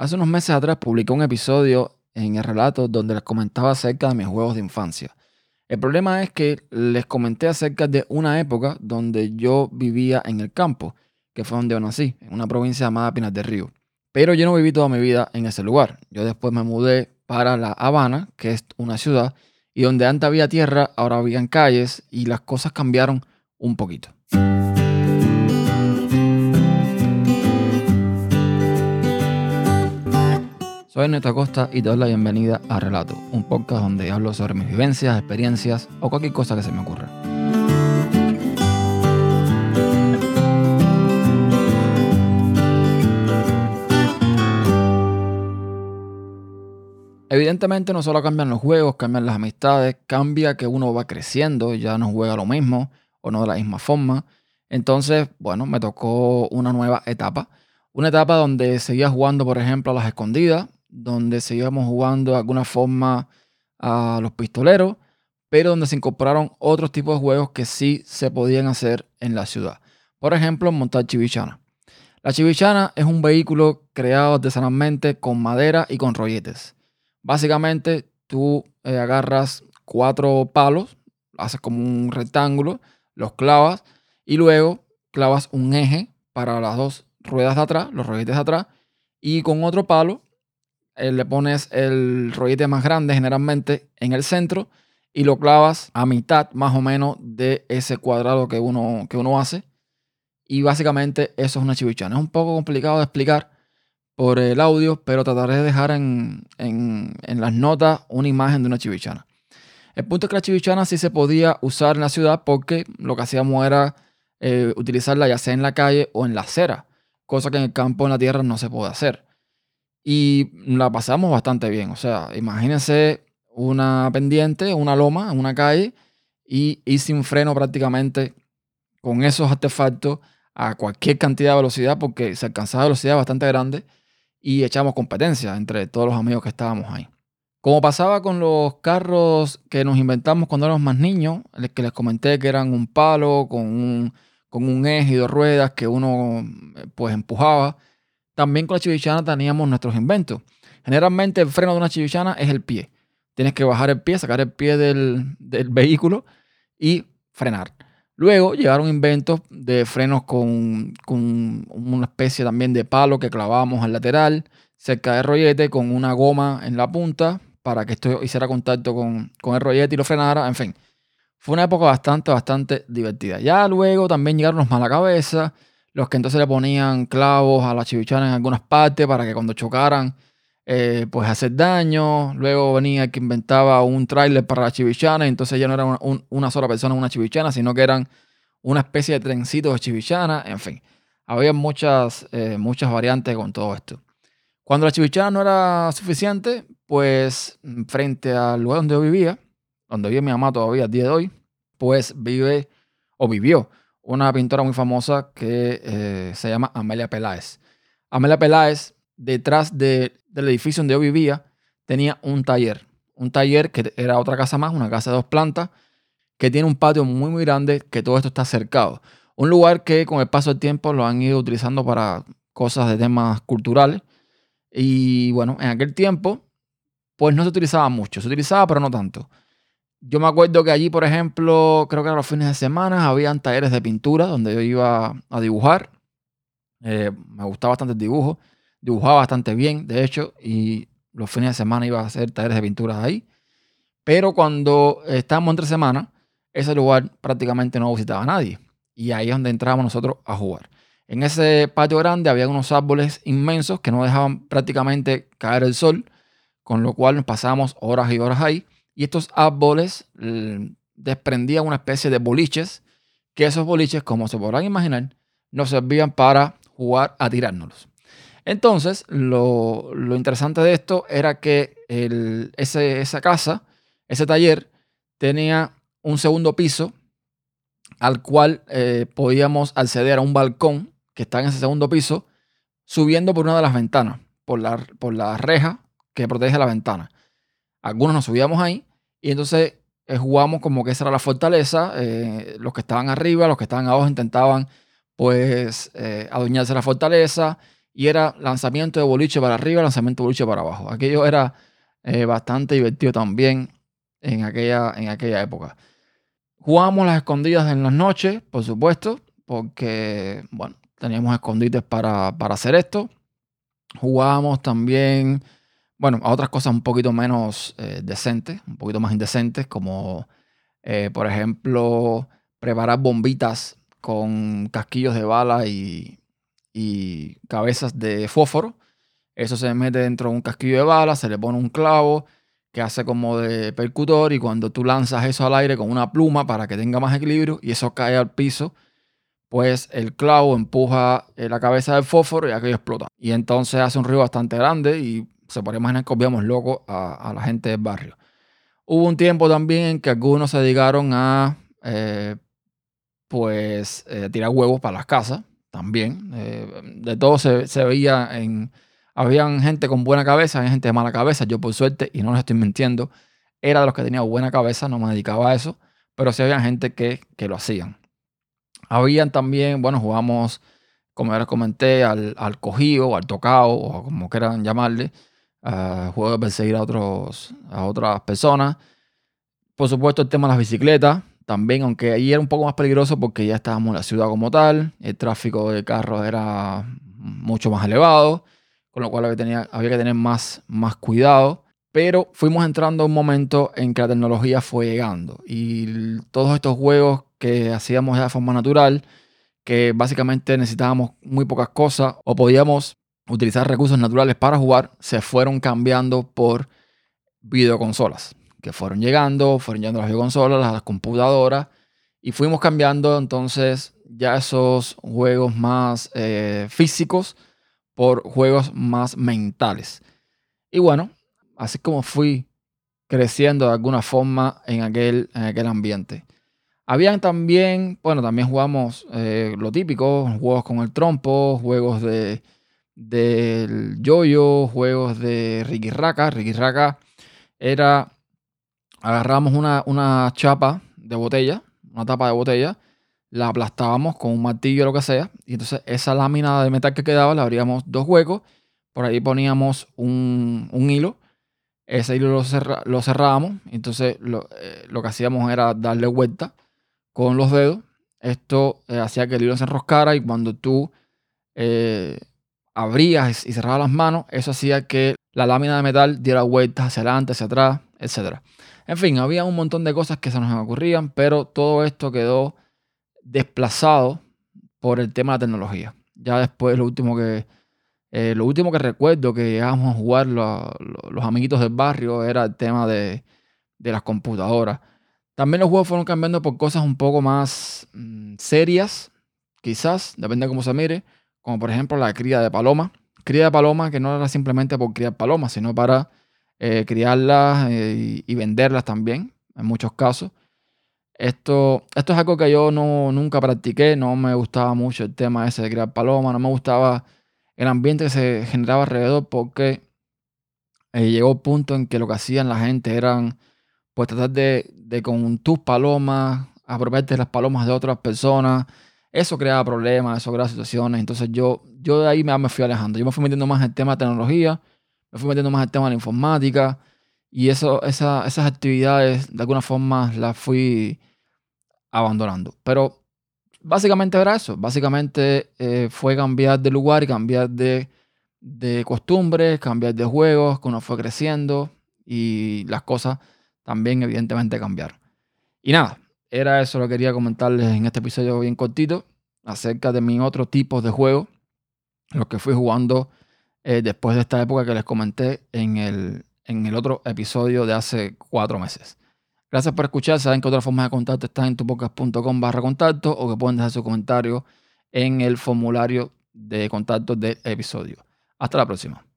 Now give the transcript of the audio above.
Hace unos meses atrás publiqué un episodio en el relato donde les comentaba acerca de mis juegos de infancia. El problema es que les comenté acerca de una época donde yo vivía en el campo, que fue donde yo nací, en una provincia llamada Pinas del Río. Pero yo no viví toda mi vida en ese lugar. Yo después me mudé para La Habana, que es una ciudad, y donde antes había tierra, ahora habían calles y las cosas cambiaron un poquito. Soy Neto Costa y te doy la bienvenida a Relato, un podcast donde hablo sobre mis vivencias, experiencias o cualquier cosa que se me ocurra. Evidentemente no solo cambian los juegos, cambian las amistades, cambia que uno va creciendo, ya no juega lo mismo o no de la misma forma. Entonces, bueno, me tocó una nueva etapa. Una etapa donde seguía jugando, por ejemplo, a las escondidas, donde seguíamos jugando de alguna forma a los pistoleros, pero donde se incorporaron otros tipos de juegos que sí se podían hacer en la ciudad. Por ejemplo, montar chivichana. La chivichana es un vehículo creado artesanalmente con madera y con rolletes. Básicamente, tú eh, agarras cuatro palos, haces como un rectángulo, los clavas y luego clavas un eje para las dos ruedas de atrás, los rolletes de atrás, y con otro palo eh, le pones el rollete más grande generalmente en el centro y lo clavas a mitad más o menos de ese cuadrado que uno, que uno hace. Y básicamente eso es una chivichana. Es un poco complicado de explicar por el audio, pero trataré de dejar en, las notas una imagen de una chivichana. El punto es que la chivichana sí se podía usar en la ciudad porque lo que hacíamos era eh, utilizarla ya sea en la calle o en la acera, cosa que en el campo, en la tierra, no se puede hacer y la pasamos bastante bien. O sea, imagínense una pendiente, una loma, una calle y ir sin freno prácticamente con esos artefactos a cualquier cantidad de velocidad porque se alcanzaba velocidad bastante grande y echamos competencia entre todos los amigos que estábamos ahí. Como pasaba con los carros que nos inventamos cuando éramos más niños, que les comenté que eran un palo con un, con un eje y dos ruedas que uno eh, pues empujaba también con la chivichana teníamos nuestros inventos. Generalmente el freno de una chivichana es el pie. Tienes que bajar el pie, sacar el pie del, vehículo y frenar. Luego llegaron inventos de frenos con, una especie también de palo que clavábamos al lateral, cerca del rollete, con una goma en la punta para que esto hiciera contacto con, con el rollete y lo frenara. En fin, fue una época bastante, bastante divertida. Ya luego también llegaron los malacabezas los que entonces le ponían clavos a la chivichana en algunas partes para que cuando chocaran, eh, pues hacer daño. Luego venía que inventaba un tráiler para la chivichana, entonces ya no era una, sola persona una chivichana, sino que eran una especie de trencitos de chivichana, en fin. Había muchas, eh, muchas variantes con todo esto. Cuando la chivichana no era suficiente, pues frente al lugar donde yo vivía, donde vive mi mamá todavía el día de hoy, pues vive o vivió una pintora muy famosa que eh, se llama Amelia Peláez. Amelia Peláez, detrás del edificio donde yo vivía, tenía un taller. Un taller que era otra casa más, una casa de dos plantas, que tiene un patio muy, muy grande, que todo esto está cercado. Un lugar que con el paso del tiempo lo han ido utilizando para cosas de temas culturales. Y bueno, en aquel tiempo, pues no se utilizaba mucho. Se utilizaba, pero no tanto. Yo me acuerdo que allí, por ejemplo, creo que eran los fines de semana, habían talleres de pintura donde yo iba a dibujar. Eh, me gustaba bastante el dibujo. Dibujaba bastante bien, de hecho, y los fines de semana iba a hacer talleres de pintura ahí. Pero cuando estábamos entre semana, ese lugar prácticamente no visitaba a nadie. Y ahí es donde entrábamos nosotros a jugar. En ese patio grande había unos árboles inmensos que no dejaban prácticamente caer el sol, con lo cual nos pasábamos horas y horas ahí. Y estos árboles mm, desprendían una especie de boliches, que esos boliches, como se podrán imaginar, nos servían para jugar a tirárnoslos. Entonces, lo, interesante de esto era que esa casa, ese taller, tenía un segundo piso al cual eh, podíamos acceder a un balcón que está en ese segundo piso, subiendo por una de las ventanas, por la, por la reja que protege la ventana. Algunos nos subíamos ahí y entonces eh, jugamos como que esa era la fortaleza. Eh, los que estaban arriba, los que estaban abajo intentaban pues eh, adueñarse la fortaleza y era lanzamiento de boliche para arriba, lanzamiento de boliche para abajo. Aquello era eh, bastante divertido también en aquella, en aquella época. Jugábamos las escondidas en las noches, por supuesto, porque, bueno, teníamos escondites para, para hacer esto. Jugábamos también, bueno, a otras cosas un poquito menos eh, decentes, un poquito más indecentes, como, eh, por ejemplo, preparar bombitas con casquillos de bala y, y cabezas de fósforo. Eso se mete dentro de un casquillo de bala, se le pone un clavo que hace como de percutor y cuando tú lanzas eso al aire con una pluma para que tenga más equilibrio y eso cae al piso, pues el clavo empuja eh, la cabeza del fósforo y aquello explota. Y entonces hace un ruido bastante grande y se puede imaginar que obviamos locos a, la gente del barrio. Hubo un tiempo también en que algunos se dedicaron a eh, pues eh, tirar huevos para las casas también. de todo se, se veía en habían gente con buena cabeza, había gente de mala cabeza. Yo, por suerte, y no les estoy mintiendo, era de los que tenía buena cabeza, no me dedicaba a eso, pero sí había gente que, que lo hacían. Habían también, bueno, jugamos, como ya les comenté, al, al cogido, al tocado, o como quieran llamarle, uh, juego de perseguir a, otros, a otras personas. Por supuesto, el tema de las bicicletas, también, aunque ahí era un poco más peligroso porque ya estábamos en la ciudad como tal, el tráfico de carros era mucho más elevado con lo cual había, que tener más, más cuidado. Pero fuimos entrando a un momento en que la tecnología fue llegando y todos estos juegos que hacíamos de forma natural, que básicamente necesitábamos muy pocas cosas o podíamos utilizar recursos naturales para jugar, se fueron cambiando por videoconsolas, que fueron llegando, fueron llegando las videoconsolas, las computadoras, y fuimos cambiando entonces ya esos juegos más eh, físicos por juegos más mentales. Y bueno, así como fui creciendo de alguna forma en aquel, en aquel ambiente. Habían también, bueno, también jugamos eh, lo típico, juegos con el trompo, juegos de del yoyo, juegos de Ricky Raka. Ricky era, agarramos una, una chapa de botella, una tapa de botella, la aplastábamos con un martillo o lo que sea, y entonces esa lámina de metal que quedaba le abríamos dos huecos, por ahí poníamos un, hilo, ese hilo lo, lo cerrábamos, entonces eh, lo, que hacíamos era darle vuelta con los dedos, esto eh, hacía que el hilo se enroscara y cuando tú eh, abrías y cerrabas las manos, eso hacía que la lámina de metal diera vueltas hacia adelante, hacia atrás, etc. En fin, había un montón de cosas que se nos ocurrían, pero todo esto quedó desplazado por el tema de la tecnología. Ya después lo último que, eh, lo último que recuerdo que llegamos a jugar los amiguitos del barrio era el tema de, las computadoras. También los juegos fueron cambiando por cosas un poco más mm, serias, quizás, depende de cómo se mire, como por ejemplo la cría de palomas. Cría de palomas que no era simplemente por criar palomas, sino para eh, criarlas eh, y venderlas también, en muchos casos. Esto, esto es algo que yo no, nunca practiqué, no me gustaba mucho el tema ese de crear palomas, no me gustaba el ambiente que se generaba alrededor porque eh, llegó un punto en que lo que hacían la gente eran pues tratar de, con tus palomas, apropiarte las palomas de otras personas. Eso creaba problemas, eso creaba situaciones. Entonces yo, yo de ahí me, me fui alejando. Yo me fui metiendo más en el tema de tecnología, me fui metiendo más en el tema de la informática. Y eso, esas actividades de alguna forma las fui abandonando. Pero básicamente era eso. Básicamente eh, fue cambiar de lugar cambiar de, de costumbres, cambiar de juegos, que uno fue creciendo y las cosas también evidentemente cambiaron. Y nada, era eso lo que quería comentarles en este episodio bien cortito acerca de mi otro tipo de juego, los que fui jugando eh, después de esta época que les comenté en el, en el otro episodio de hace cuatro meses. Gracias por escuchar. Saben que otras formas de contacto están en tupocas.com barra contacto o que pueden dejar su comentario en el formulario de contacto del episodio. Hasta la próxima.